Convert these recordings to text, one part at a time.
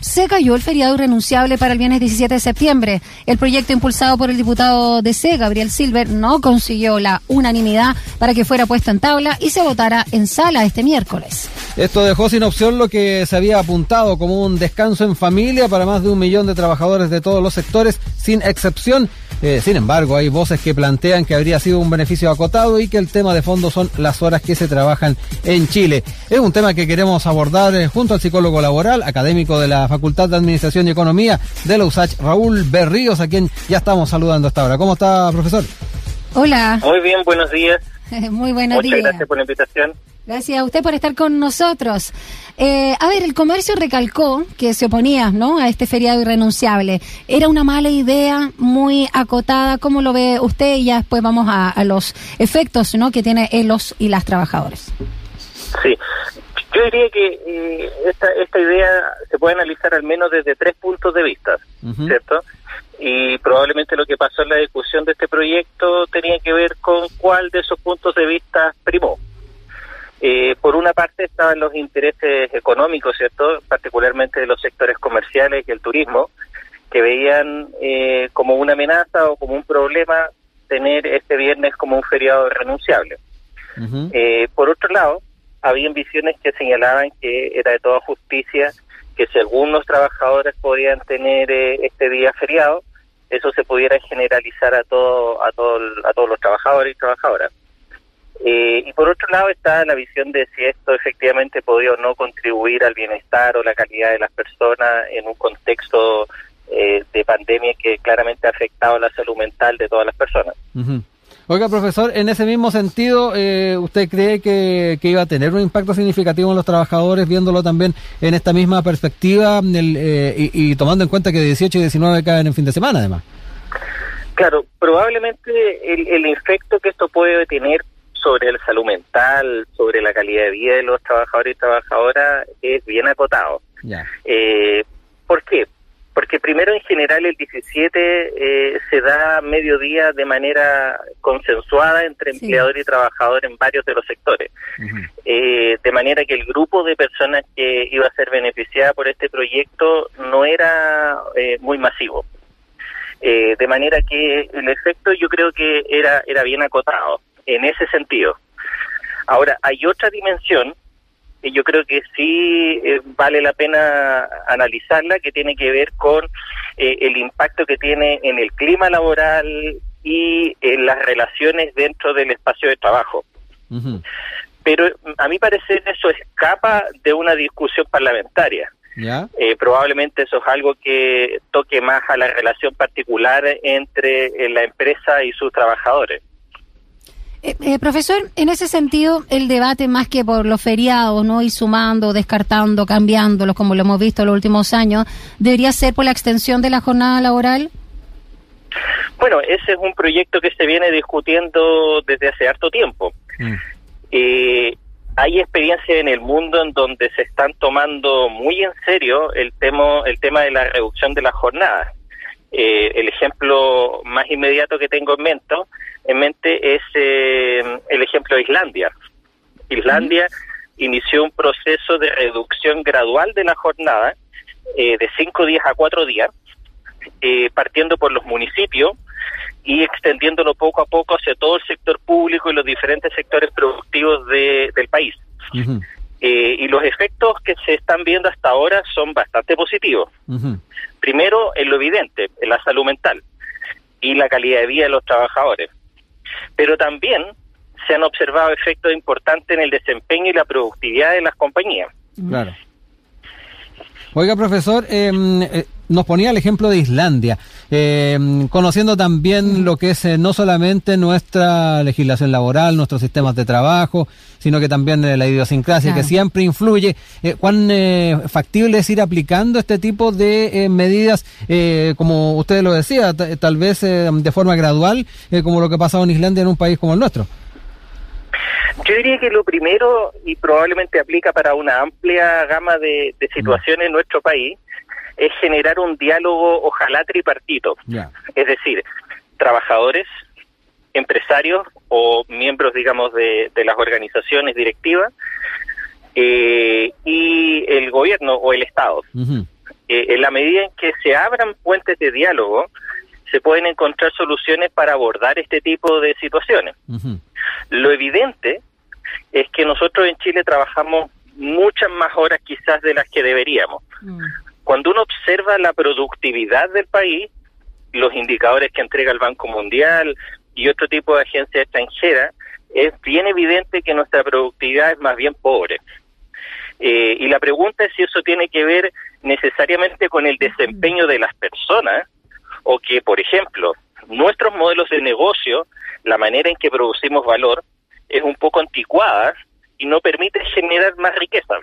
se cayó el feriado irrenunciable para el viernes 17 de septiembre. El proyecto impulsado por el diputado de C, Gabriel Silver, no consiguió la unanimidad para que fuera puesto en tabla y se votara en sala este miércoles. Esto dejó sin opción lo que se había apuntado como un descanso en familia para más de un millón de trabajadores de todos los sectores, sin excepción. Eh, sin embargo, hay voces que plantean que habría sido un beneficio acotado y que el tema de fondo son las horas que se trabajan en Chile. Es un tema que queremos abordar eh, junto al psicólogo laboral, académico de la Facultad de Administración y Economía de la USACH, Raúl Berríos, a quien ya estamos saludando hasta ahora. ¿Cómo está, profesor? Hola. Muy bien, buenos días. Muy buenos días. Muchas gracias por la invitación. Gracias a usted por estar con nosotros. Eh, a ver, el comercio recalcó que se oponía ¿no? a este feriado irrenunciable. ¿Era una mala idea, muy acotada? ¿Cómo lo ve usted? Y ya después vamos a, los efectos ¿no? que tiene en los y las trabajadores. Sí, yo diría que eh, esta, esta idea se puede analizar al menos desde tres puntos de vista, ¿cierto? Y probablemente lo que pasó en la discusión de este proyecto tenía que ver con cuál de esos puntos de vista primó. Eh, por una parte estaban los intereses económicos, ¿cierto? Particularmente de los sectores comerciales y el turismo, que veían eh, como una amenaza o como un problema tener este viernes como un feriado renunciable. Eh, por otro lado, había visiones que señalaban que era de toda justicia que si algunos trabajadores podían tener este día feriado, eso se pudiera generalizar a todo, a todo, a todos los trabajadores y trabajadoras. Eh, y por otro lado está la visión de si esto efectivamente podía o no contribuir al bienestar o la calidad de las personas en un contexto eh, de pandemia que claramente ha afectado la salud mental de todas las personas. Oiga, profesor, en ese mismo sentido, eh, ¿usted cree que, iba a tener un impacto significativo en los trabajadores, viéndolo también en esta misma perspectiva y, tomando en cuenta que 18 y 19 caen en fin de semana, además? Claro, probablemente el, el efecto que esto puede tener sobre la salud mental, sobre la calidad de vida de los trabajadores y trabajadoras es bien acotado. Eh, ¿Por qué? Porque primero en general el 17 eh, se da mediodía de manera consensuada entre empleador y trabajador en varios de los sectores. Eh, de manera que el grupo de personas que iba a ser beneficiada por este proyecto no era muy masivo. de manera que el efecto yo creo que era, era bien acotado en ese sentido. Ahora, hay otra dimensión que yo creo que sí eh, vale la pena analizarla, que tiene que ver con eh, el impacto que tiene en el clima laboral y en las relaciones dentro del espacio de trabajo. Pero a mi parecer eso escapa de una discusión parlamentaria. Eh, probablemente eso es algo que toque más a la relación particular entre la empresa y sus trabajadores. Eh, eh, profesor, en ese sentido, el debate más que por los feriados, ¿no? Y sumando, descartando, cambiándolos, como lo hemos visto en los últimos años, ¿debería ser por la extensión de la jornada laboral? Bueno, ese es un proyecto que se viene discutiendo desde hace harto tiempo. Mm. Eh, hay experiencias en el mundo en donde se están tomando muy en serio el tema, el tema de la reducción de la jornada. Eh, el ejemplo más inmediato que tengo en mente, en mente es eh, el ejemplo de Islandia. Islandia inició un proceso de reducción gradual de la jornada eh, de cinco días a cuatro días, partiendo por los municipios y extendiéndolo poco a poco hacia todo el sector público y los diferentes sectores productivos del país. Eh, y los efectos que se están viendo hasta ahora son bastante positivos. Primero, en lo evidente, en la salud mental y la calidad de vida de los trabajadores. Pero también se han observado efectos importantes en el desempeño y la productividad de las compañías. Claro. Oiga, profesor, em, eh, nos ponía el ejemplo de Islandia, em, conociendo también lo que es eh, no solamente nuestra legislación laboral, nuestros sistemas de trabajo, sino que también eh, la idiosincrasia que siempre influye. ¿Cuán factible es ir aplicando este tipo de medidas, como usted lo decía, tal vez de forma gradual, como lo que ha pasado en Islandia en un país como el nuestro? Yo diría que lo primero, y probablemente aplica para una amplia gama de, situaciones en nuestro país, es generar un diálogo, ojalá tripartito. Es decir, trabajadores, empresarios o miembros, digamos, de, las organizaciones directivas eh, y el gobierno o el Estado. eh, en la medida en que se abran puentes de diálogo, se pueden encontrar soluciones para abordar este tipo de situaciones. Lo evidente es que nosotros en Chile trabajamos muchas más horas quizás de las que deberíamos. Mm. Cuando uno observa la productividad del país, los indicadores que entrega el Banco Mundial y otro tipo de agencias extranjeras, es bien evidente que nuestra productividad es más bien pobre. Eh, y la pregunta es si eso tiene que ver necesariamente con el desempeño de las personas o que, por ejemplo, nuestros modelos de negocio, la manera en que producimos valor, es un poco anticuada y no permite generar más riqueza.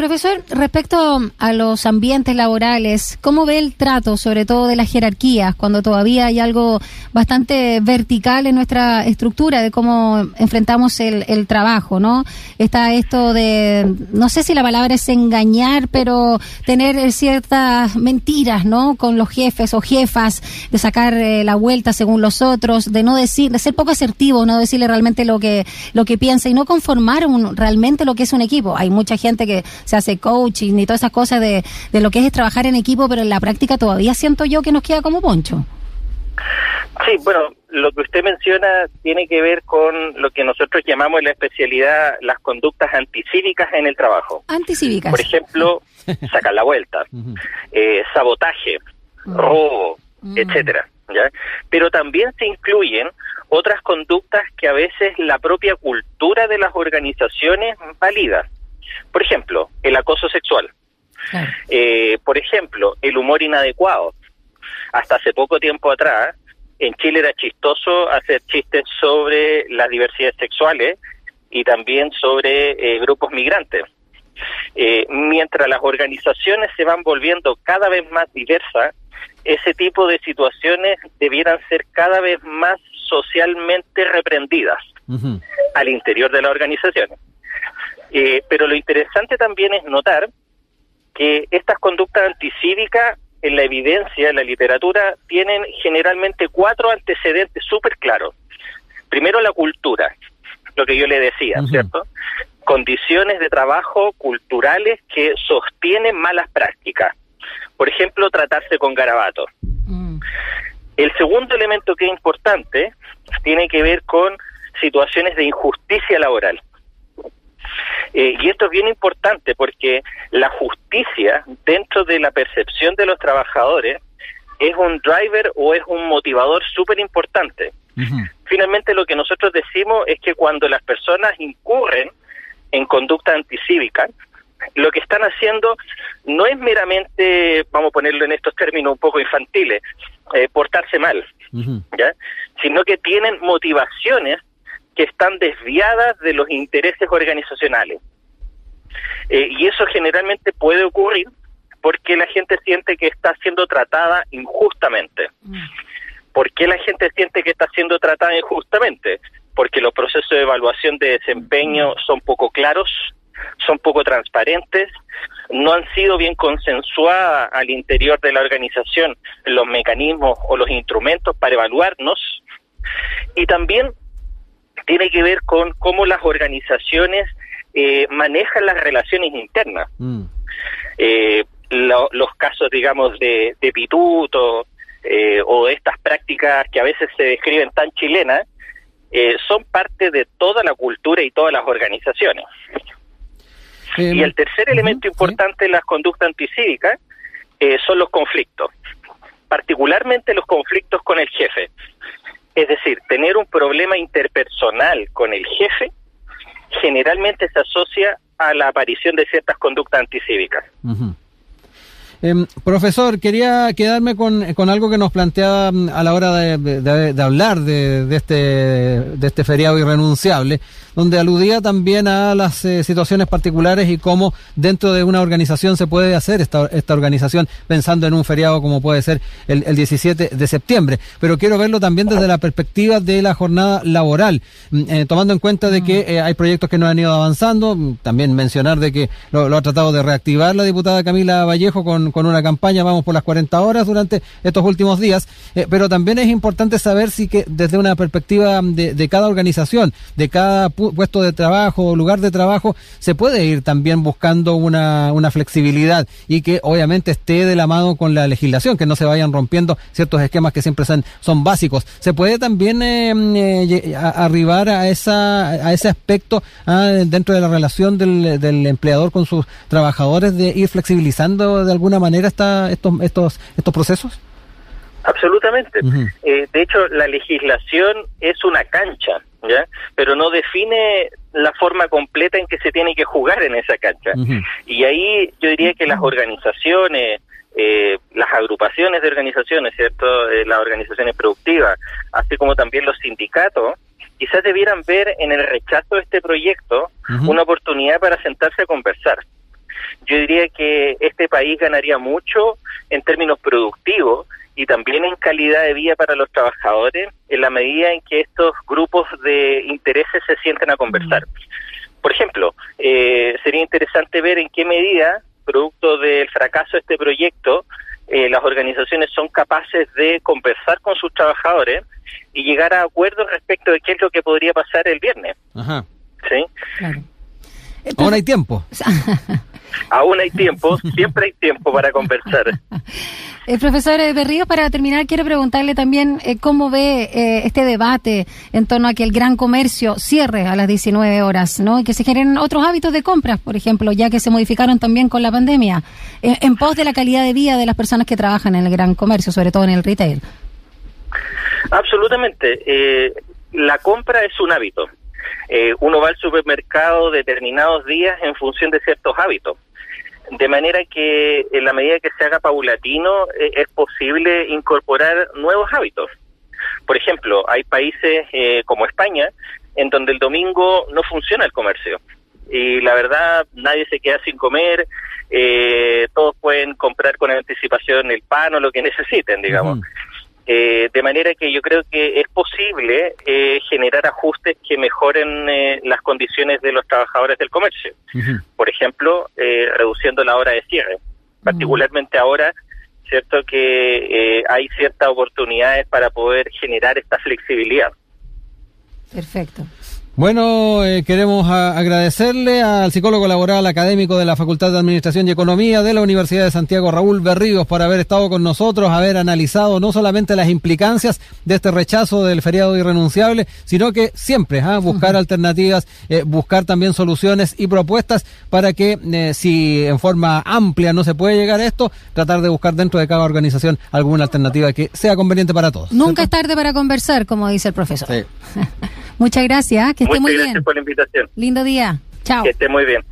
Profesor, respecto a los ambientes laborales, ¿cómo ve el trato, sobre todo de las jerarquías, cuando todavía hay algo bastante vertical en nuestra estructura de cómo enfrentamos el, trabajo, ¿no? Está esto de, no sé si la palabra es engañar, pero tener ciertas mentiras, ¿no? Con los jefes o jefas, de sacar eh, la vuelta según los otros, de no decir, de ser poco asertivo, no decirle realmente lo que lo que piensa y no conformar realmente lo que es un equipo. Hay mucha gente que se hace coaching y todas esas cosas de, de lo que es trabajar en equipo, pero en la práctica todavía siento yo que nos queda como poncho. Sí, bueno, lo que usted menciona tiene que ver con lo que nosotros llamamos en la especialidad las conductas anticívicas en el trabajo. Anticívicas. Por ejemplo, sacar la vuelta, eh, sabotaje, mm. robo, mm. etcétera. ¿ya? Pero también se incluyen otras conductas que a veces la propia cultura de las organizaciones valida. Por ejemplo, el acoso sexual. Eh, por ejemplo, el humor inadecuado. Hasta hace poco tiempo atrás, en Chile era chistoso hacer chistes sobre las diversidades sexuales y también sobre eh, grupos migrantes. Eh, mientras las organizaciones se van volviendo cada vez más diversas, ese tipo de situaciones debieran ser cada vez más socialmente reprendidas al interior de las organizaciones. Eh, pero lo interesante también es notar que estas conductas anticívicas en la evidencia, en la literatura, tienen generalmente cuatro antecedentes súper claros. Primero, la cultura, lo que yo le decía, ¿cierto? Condiciones de trabajo culturales que sostienen malas prácticas. Por ejemplo, tratarse con garabatos. Mm. El segundo elemento que es importante tiene que ver con situaciones de injusticia laboral. Eh, y esto es bien importante porque la justicia dentro de la percepción de los trabajadores es un driver o es un motivador súper importante. Finalmente lo que nosotros decimos es que cuando las personas incurren en conducta anticívica, lo que están haciendo no es meramente, vamos a ponerlo en estos términos un poco infantiles, eh, portarse mal, ¿ya? sino que tienen motivaciones que están desviadas de los intereses organizacionales. Eh, y eso generalmente puede ocurrir porque la gente siente que está siendo tratada injustamente. Mm. ¿Por qué la gente siente que está siendo tratada injustamente? Porque los procesos de evaluación de desempeño son poco claros, son poco transparentes, no han sido bien consensuadas al interior de la organización los mecanismos o los instrumentos para evaluarnos y también tiene que ver con cómo las organizaciones eh, manejan las relaciones internas. Mm. Eh, los casos, digamos, de, pituto eh, o estas prácticas que a veces se describen tan chilenas, son parte de toda la cultura y todas las organizaciones. y el tercer elemento importante en las conductas anticívicas son los conflictos, particularmente los conflictos con el jefe. Es decir, tener un problema interpersonal con el jefe generalmente se asocia a la aparición de ciertas conductas anticívicas. Em, profesor, quería quedarme con, con, algo que nos planteaba mm, a la hora de, hablar de, de, este, de este feriado irrenunciable, donde aludía también a las eh, situaciones particulares y cómo dentro de una organización se puede hacer esta, esta organización pensando en un feriado como puede ser el, el 17 de septiembre. Pero quiero verlo también desde la perspectiva de la jornada laboral, mm, eh, tomando en cuenta de que eh, hay proyectos que no han ido avanzando, mm, también mencionar de que lo, lo, ha tratado de reactivar la diputada Camila Vallejo con con, una campaña, vamos por las 40 horas durante estos últimos días, eh, pero también es importante saber si que desde una perspectiva de, cada organización, de cada puesto de trabajo o lugar de trabajo, se puede ir también buscando una, una flexibilidad y que obviamente esté de la mano con la legislación, que no se vayan rompiendo ciertos esquemas que siempre son, son básicos. Se puede también eh, eh, arribar a, esa, a ese aspecto ah, dentro de la relación del, del empleador con sus trabajadores de ir flexibilizando de alguna manera esta, estos, estos, estos procesos? Absolutamente. Eh, de hecho, la legislación es una cancha, ¿ya? Pero no define la forma completa en que se tiene que jugar en esa cancha. Y ahí yo diría que las organizaciones, eh, las agrupaciones de organizaciones, ¿cierto? Eh, las organizaciones productivas, así como también los sindicatos, quizás debieran ver en el rechazo de este proyecto una oportunidad para sentarse a conversar. Yo diría que este país ganaría mucho en términos productivos y también en calidad de vida para los trabajadores en la medida en que estos grupos de intereses se sienten a conversar. Por ejemplo, eh, sería interesante ver en qué medida, producto del fracaso de este proyecto, eh, las organizaciones son capaces de conversar con sus trabajadores y llegar a acuerdos respecto de qué es lo que podría pasar el viernes. Ajá. ¿Sí? Claro. Aún hay tiempo. Aún hay tiempo, siempre hay tiempo para conversar. El profesor Berrío, para terminar, quiero preguntarle también eh, cómo ve eh, este debate en torno a que el gran comercio cierre a las 19 horas, ¿no? Y que se generen otros hábitos de compra, por ejemplo, ya que se modificaron también con la pandemia, en pos de la calidad de vida de las personas que trabajan en el gran comercio, sobre todo en el retail. Absolutamente. Eh, la compra es un hábito. Eh, uno va al supermercado determinados días en función de ciertos hábitos. De manera que en la medida que se haga paulatino eh, es posible incorporar nuevos hábitos. Por ejemplo, hay países eh, como España en donde el domingo no funciona el comercio. Y la verdad, nadie se queda sin comer, todos pueden comprar con anticipación el pan o lo que necesiten, digamos. Eh, de manera que yo creo que es posible eh, generar ajustes que mejoren eh, las condiciones de los trabajadores del comercio. Por ejemplo, reduciendo la hora de cierre. Particularmente ahora, cierto que hay ciertas oportunidades para poder generar esta flexibilidad. Perfecto. Bueno, eh, queremos agradecerle al psicólogo laboral académico de la Facultad de Administración y Economía de la Universidad de Santiago, Raúl Berríos, por haber estado con nosotros, haber analizado no solamente las implicancias de este rechazo del feriado irrenunciable, sino que siempre ¿ah? buscar alternativas, eh, buscar también soluciones y propuestas para que eh, si en forma amplia no se puede llegar a esto, tratar de buscar dentro de cada organización alguna alternativa que sea conveniente para todos. Nunca es tarde para conversar, como dice el profesor. Sí. Muchas gracias, que esté muy bien. Muchas gracias por la invitación. Lindo día. Chao. Que esté muy bien.